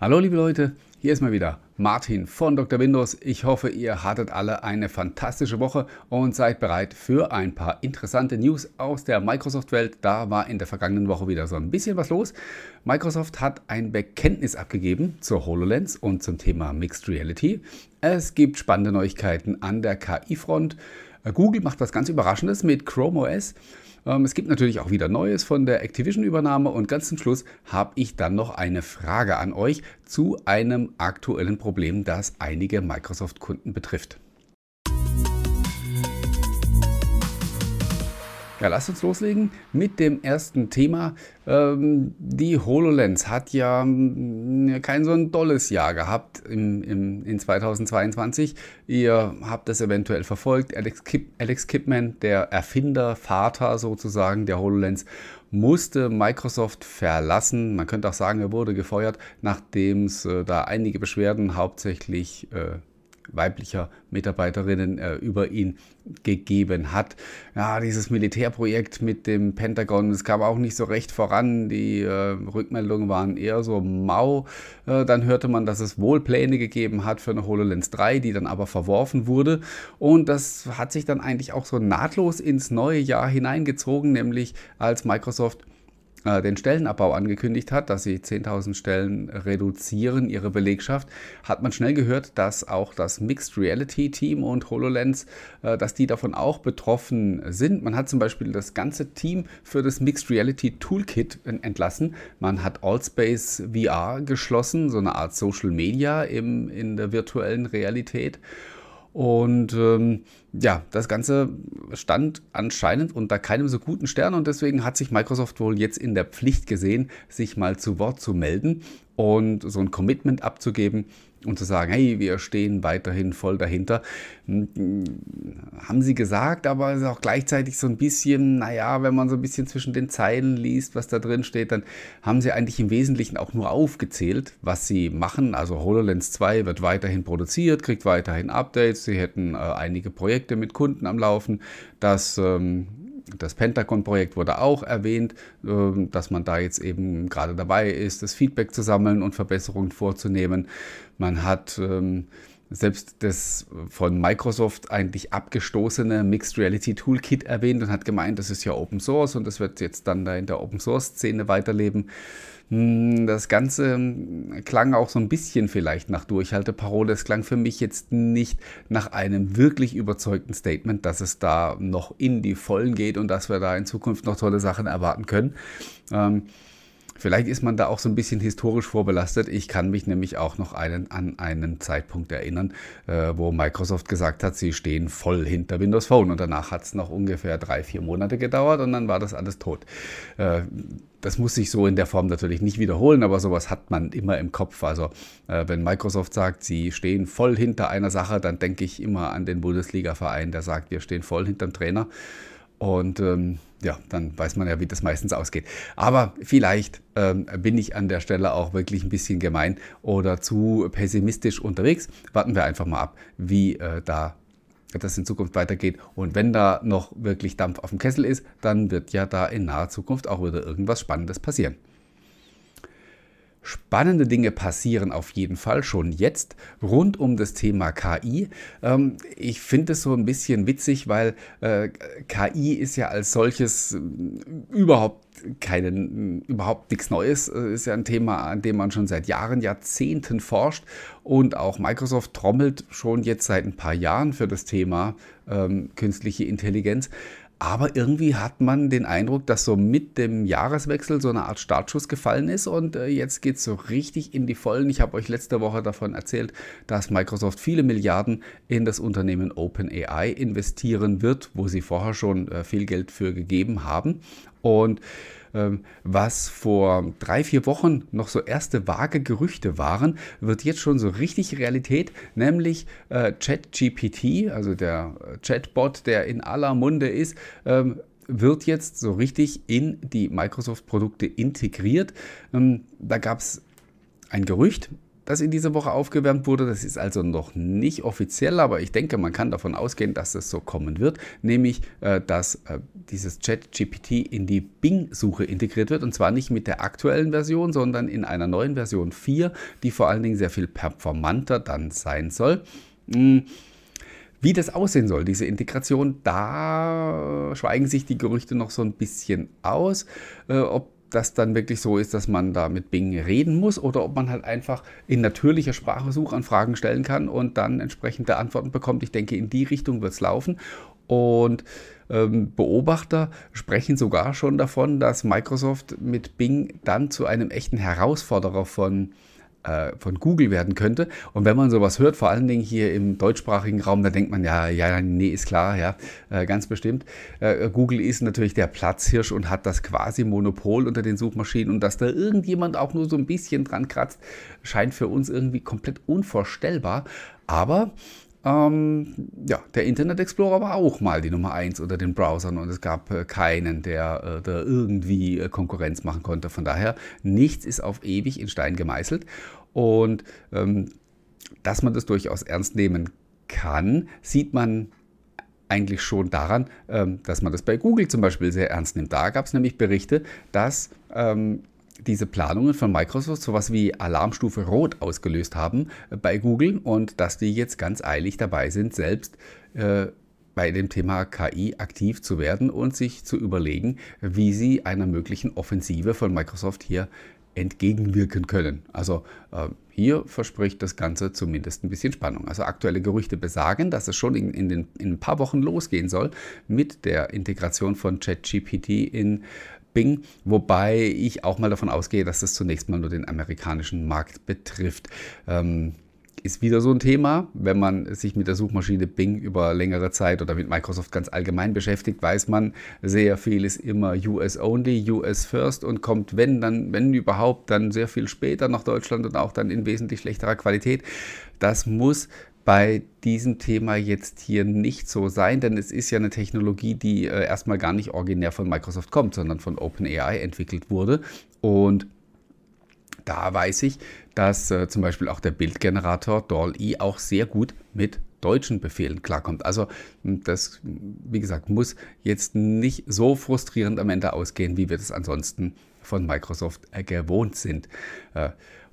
Hallo liebe Leute, hier ist mal wieder Martin von Dr. Windows. Ich hoffe, ihr hattet alle eine fantastische Woche und seid bereit für ein paar interessante News aus der Microsoft-Welt. Da war in der vergangenen Woche wieder so ein bisschen was los. Microsoft hat ein Bekenntnis abgegeben zur HoloLens und zum Thema Mixed Reality. Es gibt spannende Neuigkeiten an der KI-Front. Google macht was ganz Überraschendes mit Chrome OS. Ähm, es gibt natürlich auch wieder Neues von der Activision-Übernahme und ganz zum Schluss habe ich dann noch eine Frage an euch zu einem aktuellen Problem, das einige Microsoft-Kunden betrifft. Ja, lasst uns loslegen mit dem ersten Thema. Ähm, die HoloLens hat ja mm, kein so ein dolles Jahr gehabt im, im, in 2022. Ihr habt das eventuell verfolgt. Alex, Kip, Alex Kipman, der Erfinder, Vater sozusagen der HoloLens, musste Microsoft verlassen. Man könnte auch sagen, er wurde gefeuert, nachdem es äh, da einige Beschwerden hauptsächlich äh, weiblicher Mitarbeiterinnen äh, über ihn gegeben hat. Ja, dieses Militärprojekt mit dem Pentagon, das kam auch nicht so recht voran. Die äh, Rückmeldungen waren eher so mau. Äh, dann hörte man, dass es wohl Pläne gegeben hat für eine HoloLens 3, die dann aber verworfen wurde. Und das hat sich dann eigentlich auch so nahtlos ins neue Jahr hineingezogen, nämlich als Microsoft äh, den Stellenabbau angekündigt hat, dass sie 10.000 Stellen reduzieren, ihre Belegschaft, hat man schnell gehört, dass auch das Mixed Reality Team und HoloLens, äh, dass die davon auch betroffen sind. Man hat zum Beispiel das ganze Team für das Mixed Reality Toolkit entlassen. Man hat Allspace VR geschlossen, so eine Art Social Media im, in der virtuellen Realität. Und ähm, ja, das Ganze stand anscheinend unter keinem so guten Stern und deswegen hat sich Microsoft wohl jetzt in der Pflicht gesehen, sich mal zu Wort zu melden und so ein Commitment abzugeben und zu sagen, hey, wir stehen weiterhin voll dahinter. Hm, haben sie gesagt, aber es ist auch gleichzeitig so ein bisschen, naja, wenn man so ein bisschen zwischen den Zeilen liest, was da drin steht, dann haben sie eigentlich im Wesentlichen auch nur aufgezählt, was sie machen. Also HoloLens 2 wird weiterhin produziert, kriegt weiterhin Updates, sie hätten äh, einige Projekte mit Kunden am Laufen, das ähm, das Pentagon-Projekt wurde auch erwähnt, ähm, dass man da jetzt eben gerade dabei ist, das Feedback zu sammeln und Verbesserungen vorzunehmen. Man hat ähm, selbst das von Microsoft eigentlich abgestoßene Mixed Reality Toolkit erwähnt und hat gemeint, das ist ja Open Source und das wird jetzt dann da in der Open Source Szene weiterleben. Hm, das Ganze hm, klang auch so ein bisschen vielleicht nach Durchhalteparole. Es klang für mich jetzt nicht nach einem wirklich überzeugten Statement, dass es da noch in die Vollen geht und dass wir da in Zukunft noch tolle Sachen erwarten können. Ähm, Vielleicht ist man da auch so ein bisschen historisch vorbelastet. Ich kann mich nämlich auch noch einen, an einen Zeitpunkt erinnern, äh, wo Microsoft gesagt hat, sie stehen voll hinter Windows Phone und danach hat es noch ungefähr drei, vier Monate gedauert und dann war das alles tot. Äh, das muss sich so in der Form natürlich nicht wiederholen, aber sowas hat man immer im Kopf. Also äh, wenn Microsoft sagt, sie stehen voll hinter einer Sache, dann denke ich immer an den Bundesliga-Verein, der sagt, wir stehen voll hinterm Trainer. Und ähm, ja, dann weiß man ja, wie das meistens ausgeht. Aber vielleicht ähm, bin ich an der Stelle auch wirklich ein bisschen gemein oder zu pessimistisch unterwegs. Warten wir einfach mal ab, wie äh, da das in Zukunft weitergeht. Und wenn da noch wirklich Dampf auf dem Kessel ist, dann wird ja da in naher Zukunft auch wieder irgendwas Spannendes passieren. Spannende Dinge passieren auf jeden Fall schon jetzt rund um das Thema KI. Ähm, ich finde es so ein bisschen witzig, weil äh, KI ist ja als solches äh, überhaupt keinen, überhaupt nichts Neues. Äh, ist ja ein Thema, an dem man schon seit Jahren, Jahrzehnten forscht. Und auch Microsoft trommelt schon jetzt seit ein paar Jahren für das Thema ähm, künstliche Intelligenz. Aber irgendwie hat man den Eindruck, dass so mit dem Jahreswechsel so eine Art Startschuss gefallen ist und äh, jetzt geht es so richtig in die Vollen. Ich habe euch letzte Woche davon erzählt, dass Microsoft viele Milliarden in das Unternehmen OpenAI investieren wird, wo sie vorher schon äh, viel Geld für gegeben haben. Und was vor drei, vier Wochen noch so erste vage Gerüchte waren, wird jetzt schon so richtig Realität, nämlich äh, ChatGPT, also der äh, Chatbot, der in aller Munde ist, ähm, wird jetzt so richtig in die Microsoft-Produkte integriert. Ähm, da gab es ein Gerücht, das in dieser Woche aufgewärmt wurde. Das ist also noch nicht offiziell, aber ich denke, man kann davon ausgehen, dass es so kommen wird, nämlich äh, dass äh, dieses Chat-GPT in die Bing-Suche integriert wird und zwar nicht mit der aktuellen Version, sondern in einer neuen Version 4, die vor allen Dingen sehr viel performanter dann sein soll. Hm. Wie das aussehen soll, diese Integration, da schweigen sich die Gerüchte noch so ein bisschen aus. Äh, ob das dann wirklich so ist, dass man da mit Bing reden muss oder ob man halt einfach in natürlicher Sprache Suchanfragen stellen kann und dann entsprechende Antworten bekommt. Ich denke, in die Richtung wird es laufen. Und ähm, Beobachter sprechen sogar schon davon, dass Microsoft mit Bing dann zu einem echten Herausforderer von äh, von Google werden könnte. Und wenn man sowas hört, vor allen Dingen hier im deutschsprachigen Raum, da denkt man, ja, ja, nee, ist klar, ja, äh, ganz bestimmt. Äh, Google ist natürlich der Platzhirsch und hat das quasi Monopol unter den Suchmaschinen und dass da irgendjemand auch nur so ein bisschen dran kratzt, scheint für uns irgendwie komplett unvorstellbar. Aber ähm, ja, der Internet Explorer war auch mal die Nummer 1 unter den Browsern und es gab äh, keinen, der äh, da irgendwie äh, Konkurrenz machen konnte. Von daher, nichts ist auf ewig in Stein gemeißelt und ähm, dass man das durchaus ernst nehmen kann, sieht man eigentlich schon daran, ähm, dass man das bei Google zum Beispiel sehr ernst nimmt. Da gab es nämlich Berichte, dass ähm, diese Planungen von Microsoft sowas wie Alarmstufe Rot ausgelöst haben äh, bei Google und dass die jetzt ganz eilig dabei sind, selbst äh, bei dem Thema KI aktiv zu werden und sich zu überlegen, wie sie einer möglichen Offensive von Microsoft hier entgegenwirken können. Also äh, hier verspricht das Ganze zumindest ein bisschen Spannung. Also aktuelle Gerüchte besagen, dass es schon in, in, den, in ein paar Wochen losgehen soll mit der Integration von ChatGPT in Bing, wobei ich auch mal davon ausgehe, dass das zunächst mal nur den amerikanischen Markt betrifft. Ähm, ist wieder so ein Thema. Wenn man sich mit der Suchmaschine Bing über längere Zeit oder mit Microsoft ganz allgemein beschäftigt, weiß man, sehr viel ist immer US only, US first und kommt, wenn dann, wenn überhaupt, dann sehr viel später nach Deutschland und auch dann in wesentlich schlechterer Qualität. Das muss bei diesem Thema jetzt hier nicht so sein, denn es ist ja eine Technologie, die äh, erstmal gar nicht originär von Microsoft kommt, sondern von OpenAI entwickelt wurde. Und da weiß ich, dass äh, zum Beispiel auch der Bildgenerator DALL-E auch sehr gut mit deutschen Befehlen klarkommt. Also das, wie gesagt, muss jetzt nicht so frustrierend am Ende ausgehen, wie wir das ansonsten von Microsoft gewohnt sind. Äh,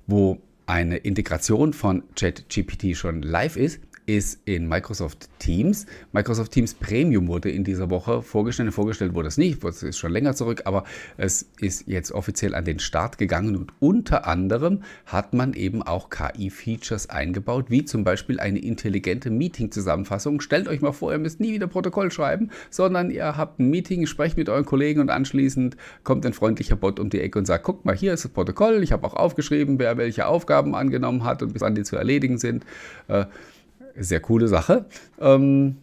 wo eine Integration von ChatGPT schon live ist, ist in Microsoft Teams. Microsoft Teams Premium wurde in dieser Woche vorgestellt. Vorgestellt wurde es nicht, es ist schon länger zurück, aber es ist jetzt offiziell an den Start gegangen und unter anderem hat man eben auch KI-Features eingebaut, wie zum Beispiel eine intelligente Meeting-Zusammenfassung. Stellt euch mal vor, ihr müsst nie wieder Protokoll schreiben, sondern ihr habt ein Meeting, sprecht mit euren Kollegen und anschließend kommt ein freundlicher Bot um die Ecke und sagt, guckt mal, hier ist das Protokoll, ich habe auch aufgeschrieben, wer welche Aufgaben angenommen hat und bis wann die zu erledigen sind. Äh, sehr coole Sache. Ähm,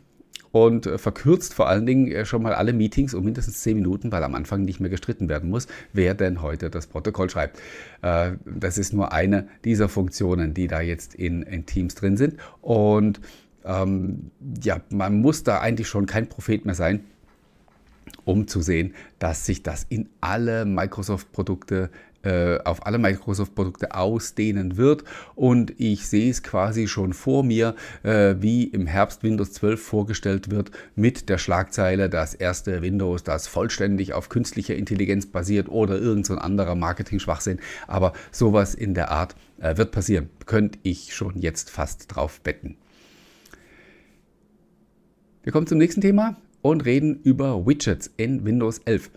und verkürzt vor allen Dingen äh, schon mal alle Meetings um mindestens 10 Minuten, weil am Anfang nicht mehr gestritten werden muss, wer denn heute das Protokoll schreibt. Äh, das ist nur eine dieser Funktionen, die da jetzt in, in Teams drin sind. Und ähm, ja, man muss da eigentlich schon kein Prophet mehr sein, um zu sehen, dass sich das in alle Microsoft-Produkte äh, auf alle Microsoft-Produkte ausdehnen wird. Und ich sehe es quasi schon vor mir, äh, wie im Herbst Windows 12 vorgestellt wird mit der Schlagzeile, das erste Windows, das vollständig auf künstlicher Intelligenz basiert oder irgendein so anderer Marketing-Schwachsinn. Aber sowas in der Art äh, wird passieren. Könnte ich schon jetzt fast drauf betten. Wir kommen zum nächsten Thema und reden über Widgets in Windows 11.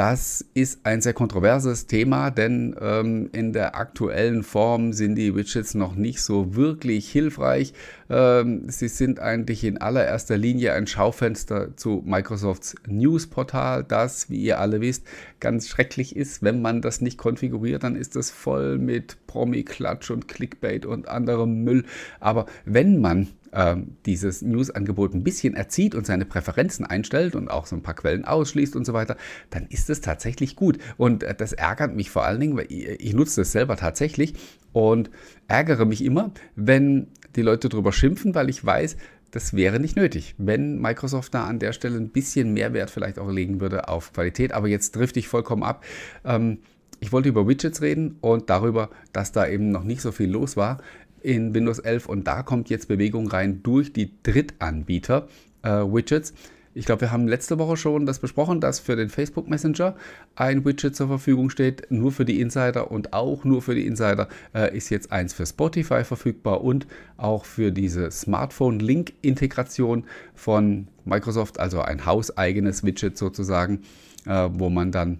Das ist ein sehr kontroverses Thema, denn ähm, in der aktuellen Form sind die Widgets noch nicht so wirklich hilfreich. Ähm, sie sind eigentlich in allererster Linie ein Schaufenster zu Microsofts News-Portal, das, wie ihr alle wisst, ganz schrecklich ist. Wenn man das nicht konfiguriert, dann ist das voll mit Promi-Klatsch und Clickbait und anderem Müll. Aber wenn man ähm, dieses News-Angebot ein bisschen erzieht und seine Präferenzen einstellt und auch so ein paar Quellen ausschließt und so weiter, dann ist es tatsächlich gut. Und äh, das ärgert mich vor allen Dingen, weil ich, ich nutze das selber tatsächlich und ärgere mich immer, wenn die Leute darüber schimpfen, weil ich weiß, das wäre nicht nötig, wenn Microsoft da an der Stelle ein bisschen mehr Wert vielleicht auch legen würde auf Qualität. Aber jetzt drifte ich vollkommen ab. Ähm, ich wollte über Widgets reden und darüber, dass da eben noch nicht so viel los war in Windows 11 und da kommt jetzt Bewegung rein durch die Drittanbieter äh, Widgets. Ich glaube, wir haben letzte Woche schon das besprochen, dass für den Facebook Messenger ein Widget zur Verfügung steht, nur für die Insider und auch nur für die Insider äh, ist jetzt eins für Spotify verfügbar und auch für diese Smartphone-Link-Integration von Microsoft, also ein hauseigenes Widget sozusagen, äh, wo man dann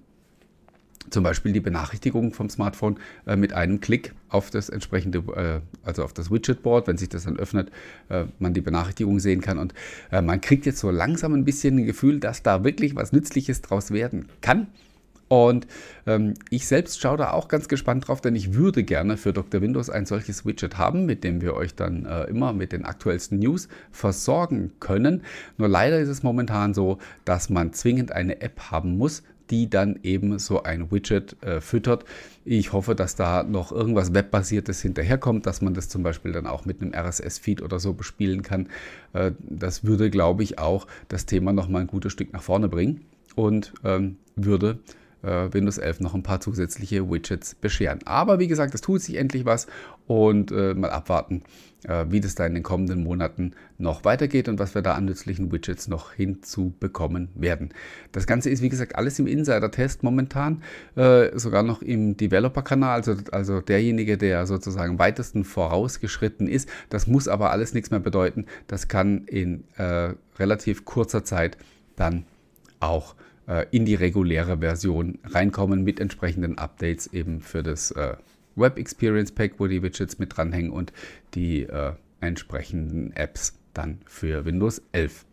zum Beispiel die Benachrichtigung vom Smartphone äh, mit einem Klick auf das entsprechende, äh, also auf das Widgetboard, wenn sich das dann öffnet, äh, man die Benachrichtigung sehen kann. Und äh, man kriegt jetzt so langsam ein bisschen ein Gefühl, dass da wirklich was Nützliches draus werden kann. Und ähm, ich selbst schaue da auch ganz gespannt drauf, denn ich würde gerne für Dr. Windows ein solches Widget haben, mit dem wir euch dann äh, immer mit den aktuellsten News versorgen können. Nur leider ist es momentan so, dass man zwingend eine App haben muss, die dann eben so ein Widget äh, füttert. Ich hoffe, dass da noch irgendwas Webbasiertes hinterherkommt, dass man das zum Beispiel dann auch mit einem RSS-Feed oder so bespielen kann. Äh, das würde, glaube ich, auch das Thema noch mal ein gutes Stück nach vorne bringen und ähm, würde Windows 11 noch ein paar zusätzliche Widgets bescheren. Aber wie gesagt, es tut sich endlich was und äh, mal abwarten, äh, wie das da in den kommenden Monaten noch weitergeht und was wir da an nützlichen Widgets noch hinzubekommen werden. Das Ganze ist, wie gesagt, alles im Insider-Test momentan, äh, sogar noch im Developer-Kanal, also, also derjenige, der sozusagen weitesten vorausgeschritten ist. Das muss aber alles nichts mehr bedeuten. Das kann in äh, relativ kurzer Zeit dann auch äh, in die reguläre Version reinkommen mit entsprechenden Updates eben für das äh, Web Experience Pack, wo die Widgets mit dranhängen und die äh, entsprechenden Apps dann für Windows 11.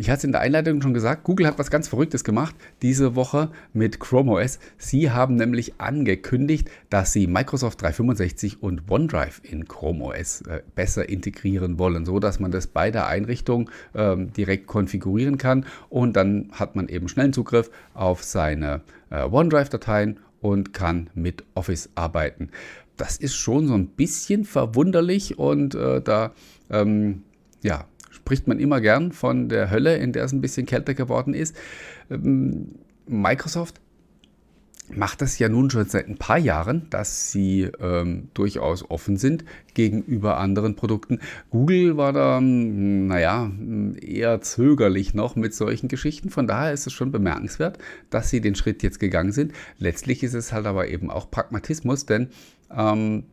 Ich hatte es in der Einleitung schon gesagt, Google hat was ganz Verrücktes gemacht diese Woche mit Chrome OS. Sie haben nämlich angekündigt, dass sie Microsoft 365 und OneDrive in Chrome OS äh, besser integrieren wollen, so dass man das bei der Einrichtung ähm, direkt konfigurieren kann und dann hat man eben schnellen Zugriff auf seine äh, OneDrive-Dateien und kann mit Office arbeiten. Das ist schon so ein bisschen verwunderlich und äh, da ähm, ja, spricht man immer gern von der Hölle, in der es ein bisschen kälter geworden ist. Ähm, Microsoft macht das ja nun schon seit ein paar Jahren, dass sie ähm, durchaus offen sind gegenüber anderen Produkten. Google war da, hm, naja, eher zögerlich noch mit solchen Geschichten. Von daher ist es schon bemerkenswert, dass sie den Schritt jetzt gegangen sind. Letztlich ist es halt aber eben auch Pragmatismus, denn ähm,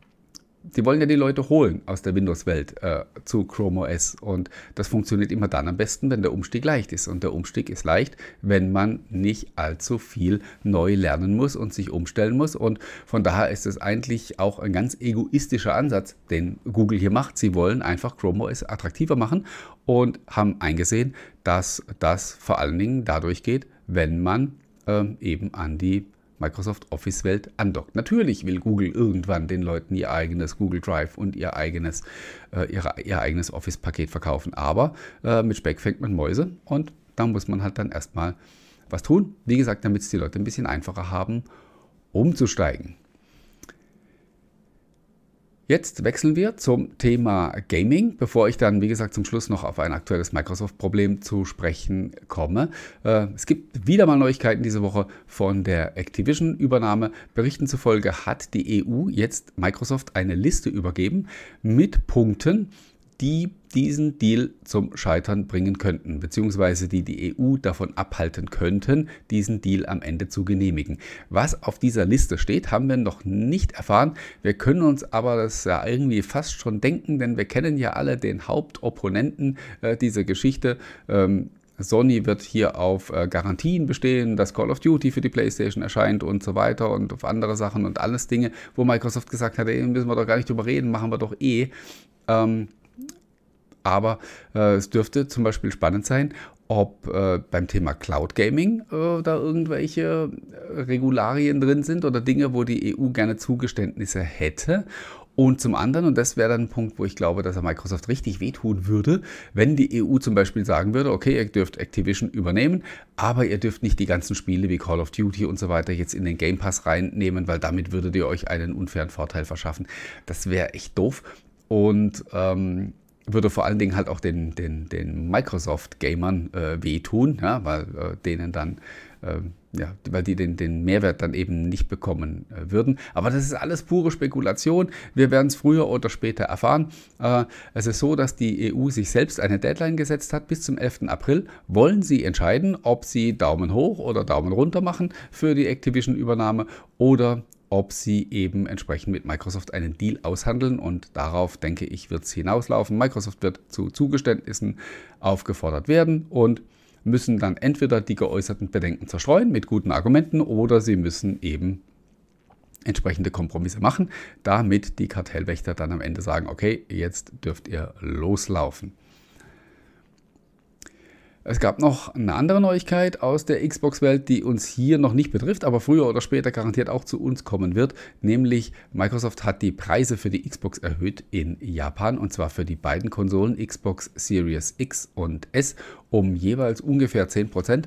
die wollen ja die Leute holen aus der Windows-Welt äh, zu Chrome OS. Und das funktioniert immer dann am besten, wenn der Umstieg leicht ist. Und der Umstieg ist leicht, wenn man nicht allzu viel neu lernen muss und sich umstellen muss. Und von daher ist es eigentlich auch ein ganz egoistischer Ansatz, den Google hier macht. Sie wollen einfach Chrome OS attraktiver machen und haben eingesehen, dass das vor allen Dingen dadurch geht, wenn man ähm, eben an die Microsoft Office Welt andockt. Natürlich will Google irgendwann den Leuten ihr eigenes Google Drive und ihr eigenes, äh, ihre, ihr eigenes Office-Paket verkaufen. Aber äh, mit Speck fängt man Mäuse und da muss man halt dann erstmal was tun. Wie gesagt, damit es die Leute ein bisschen einfacher haben, umzusteigen. Jetzt wechseln wir zum Thema Gaming, bevor ich dann, wie gesagt, zum Schluss noch auf ein aktuelles Microsoft-Problem zu sprechen komme. Äh, es gibt wieder mal Neuigkeiten diese Woche von der Activision-Übernahme. Berichten zufolge hat die EU jetzt Microsoft eine Liste übergeben mit Punkten, die diesen Deal zum Scheitern bringen könnten, beziehungsweise die die EU davon abhalten könnten, diesen Deal am Ende zu genehmigen. Was auf dieser Liste steht, haben wir noch nicht erfahren. Wir können uns aber das ja irgendwie fast schon denken, denn wir kennen ja alle den Hauptopponenten äh, dieser Geschichte. Ähm, Sony wird hier auf äh, Garantien bestehen, dass Call of Duty für die PlayStation erscheint und so weiter und auf andere Sachen und alles Dinge, wo Microsoft gesagt hat, ey, müssen wir doch gar nicht drüber reden, machen wir doch eh. Ähm, aber äh, es dürfte zum Beispiel spannend sein, ob äh, beim Thema Cloud Gaming äh, da irgendwelche äh, Regularien drin sind oder Dinge, wo die EU gerne Zugeständnisse hätte. Und zum anderen, und das wäre dann ein Punkt, wo ich glaube, dass er Microsoft richtig wehtun würde, wenn die EU zum Beispiel sagen würde, okay, ihr dürft Activision übernehmen, aber ihr dürft nicht die ganzen Spiele wie Call of Duty und so weiter jetzt in den Game Pass reinnehmen, weil damit würdet ihr euch einen unfairen Vorteil verschaffen. Das wäre echt doof. Und ähm, würde vor allen Dingen halt auch den, den, den Microsoft-Gamern äh, wehtun, ja, weil äh, denen dann äh, ja, weil die den, den Mehrwert dann eben nicht bekommen äh, würden. Aber das ist alles pure Spekulation. Wir werden es früher oder später erfahren. Äh, es ist so, dass die EU sich selbst eine Deadline gesetzt hat. Bis zum 11. April wollen sie entscheiden, ob sie Daumen hoch oder Daumen runter machen für die Activision-Übernahme oder ob sie eben entsprechend mit Microsoft einen Deal aushandeln. Und darauf, denke ich, wird es hinauslaufen. Microsoft wird zu Zugeständnissen aufgefordert werden und müssen dann entweder die geäußerten Bedenken zerstreuen mit guten Argumenten oder sie müssen eben entsprechende Kompromisse machen, damit die Kartellwächter dann am Ende sagen, okay, jetzt dürft ihr loslaufen. Es gab noch eine andere Neuigkeit aus der Xbox-Welt, die uns hier noch nicht betrifft, aber früher oder später garantiert auch zu uns kommen wird. Nämlich Microsoft hat die Preise für die Xbox erhöht in Japan und zwar für die beiden Konsolen Xbox Series X und S um jeweils ungefähr 10%.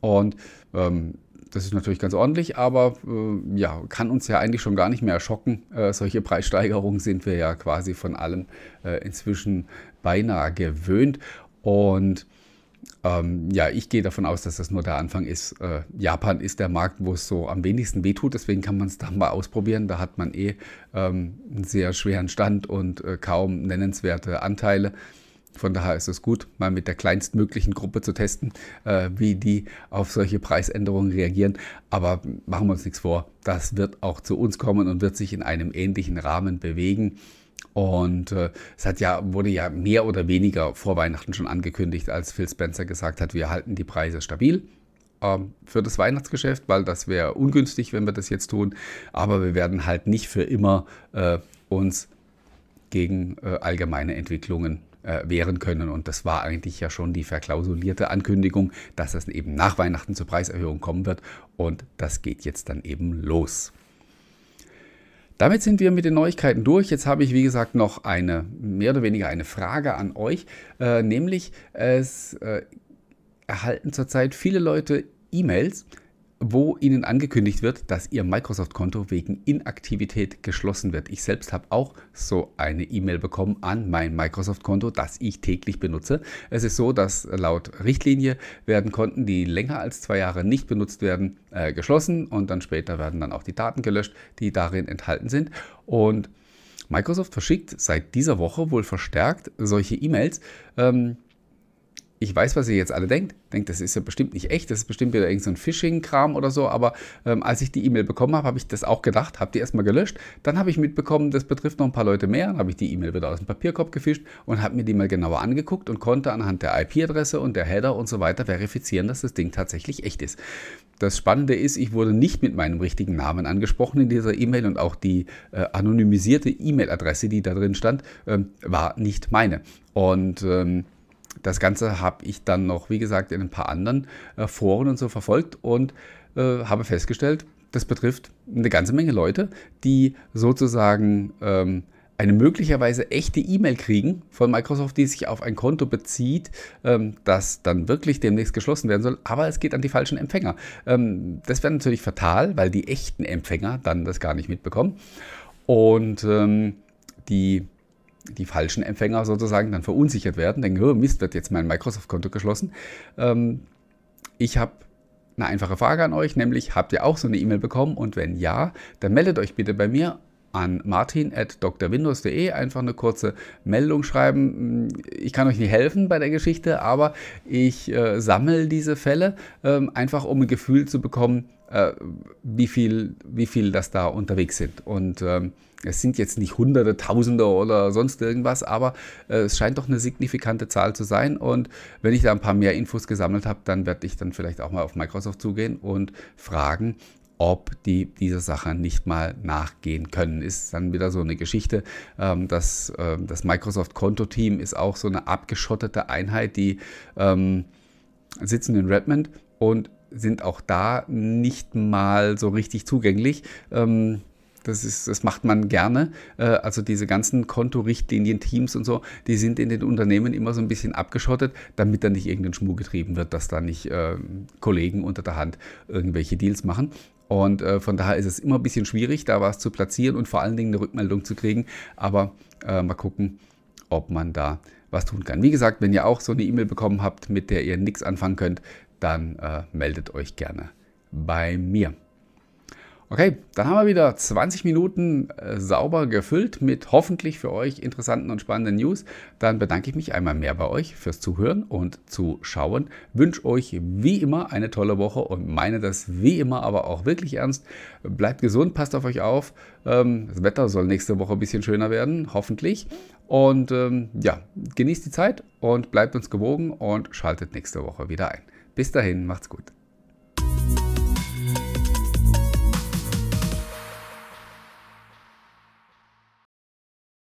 Und ähm, das ist natürlich ganz ordentlich, aber äh, ja, kann uns ja eigentlich schon gar nicht mehr schocken. Äh, solche Preissteigerungen sind wir ja quasi von allem äh, inzwischen beinahe gewöhnt. Und ähm, ja, ich gehe davon aus, dass das nur der Anfang ist. Äh, Japan ist der Markt, wo es so am wenigsten wehtut, deswegen kann man es da mal ausprobieren. Da hat man eh ähm, einen sehr schweren Stand und äh, kaum nennenswerte Anteile. Von daher ist es gut, mal mit der kleinstmöglichen Gruppe zu testen, äh, wie die auf solche Preisänderungen reagieren. Aber machen wir uns nichts vor, das wird auch zu uns kommen und wird sich in einem ähnlichen Rahmen bewegen. Und äh, es hat ja, wurde ja mehr oder weniger vor Weihnachten schon angekündigt, als Phil Spencer gesagt hat, wir halten die Preise stabil ähm, für das Weihnachtsgeschäft, weil das wäre ungünstig, wenn wir das jetzt tun. Aber wir werden halt nicht für immer äh, uns gegen äh, allgemeine Entwicklungen äh, wehren können. Und das war eigentlich ja schon die verklausulierte Ankündigung, dass es eben nach Weihnachten zur Preiserhöhung kommen wird. Und das geht jetzt dann eben los. Damit sind wir mit den Neuigkeiten durch. Jetzt habe ich, wie gesagt, noch eine, mehr oder weniger eine Frage an euch, äh, nämlich es äh, erhalten zurzeit viele Leute E-Mails wo Ihnen angekündigt wird, dass Ihr Microsoft-Konto wegen Inaktivität geschlossen wird. Ich selbst habe auch so eine E-Mail bekommen an mein Microsoft-Konto, das ich täglich benutze. Es ist so, dass laut Richtlinie werden Konten, die länger als zwei Jahre nicht benutzt werden, äh, geschlossen und dann später werden dann auch die Daten gelöscht, die darin enthalten sind. Und Microsoft verschickt seit dieser Woche wohl verstärkt solche E-Mails. Ähm, ich weiß, was ihr jetzt alle denkt. Denkt, das ist ja bestimmt nicht echt, das ist bestimmt wieder irgendein so Phishing-Kram oder so. Aber ähm, als ich die E-Mail bekommen habe, habe ich das auch gedacht, habe die erstmal gelöscht. Dann habe ich mitbekommen, das betrifft noch ein paar Leute mehr. Dann habe ich die E-Mail wieder aus dem Papierkorb gefischt und habe mir die mal genauer angeguckt und konnte anhand der IP-Adresse und der Header und so weiter verifizieren, dass das Ding tatsächlich echt ist. Das Spannende ist, ich wurde nicht mit meinem richtigen Namen angesprochen in dieser E-Mail und auch die äh, anonymisierte E-Mail-Adresse, die da drin stand, ähm, war nicht meine. Und ähm, das Ganze habe ich dann noch, wie gesagt, in ein paar anderen äh, Foren und so verfolgt und äh, habe festgestellt, das betrifft eine ganze Menge Leute, die sozusagen ähm, eine möglicherweise echte E-Mail kriegen von Microsoft, die sich auf ein Konto bezieht, ähm, das dann wirklich demnächst geschlossen werden soll, aber es geht an die falschen Empfänger. Ähm, das wäre natürlich fatal, weil die echten Empfänger dann das gar nicht mitbekommen. Und ähm, die die falschen Empfänger sozusagen dann verunsichert werden, denken, oh Mist, wird jetzt mein Microsoft-Konto geschlossen. Ähm, ich habe eine einfache Frage an euch, nämlich habt ihr auch so eine E-Mail bekommen und wenn ja, dann meldet euch bitte bei mir an martin.drwindows.de einfach eine kurze Meldung schreiben. Ich kann euch nicht helfen bei der Geschichte, aber ich äh, sammle diese Fälle äh, einfach, um ein Gefühl zu bekommen, äh, wie, viel, wie viel das da unterwegs sind. Und ähm, es sind jetzt nicht Hunderte, Tausende oder sonst irgendwas, aber äh, es scheint doch eine signifikante Zahl zu sein. Und wenn ich da ein paar mehr Infos gesammelt habe, dann werde ich dann vielleicht auch mal auf Microsoft zugehen und fragen, ob die dieser Sache nicht mal nachgehen können. Ist dann wieder so eine Geschichte. Ähm, das, äh, das Microsoft-Konto-Team ist auch so eine abgeschottete Einheit, die ähm, sitzen in Redmond und sind auch da nicht mal so richtig zugänglich. Ähm, das, ist, das macht man gerne. Äh, also diese ganzen Kontorichtlinien, Teams und so, die sind in den Unternehmen immer so ein bisschen abgeschottet, damit da nicht irgendein Schmuh getrieben wird, dass da nicht äh, Kollegen unter der Hand irgendwelche Deals machen. Und äh, von daher ist es immer ein bisschen schwierig, da was zu platzieren und vor allen Dingen eine Rückmeldung zu kriegen. Aber äh, mal gucken, ob man da was tun kann. Wie gesagt, wenn ihr auch so eine E-Mail bekommen habt, mit der ihr nichts anfangen könnt, dann meldet euch gerne bei mir. Okay, dann haben wir wieder 20 Minuten äh, sauber gefüllt mit hoffentlich für euch interessanten und spannenden News. Dann bedanke ich mich einmal mehr bei euch fürs Zuhören und Zuschauen. Wünsche euch wie immer eine tolle Woche und meine das wie immer aber auch wirklich ernst. Bleibt gesund, passt auf euch auf. Ähm, das Wetter soll nächste Woche ein bisschen schöner werden, hoffentlich. Und ähm, ja, genießt die Zeit und bleibt uns gewogen und schaltet nächste Woche wieder ein. Bis dahin, macht's gut.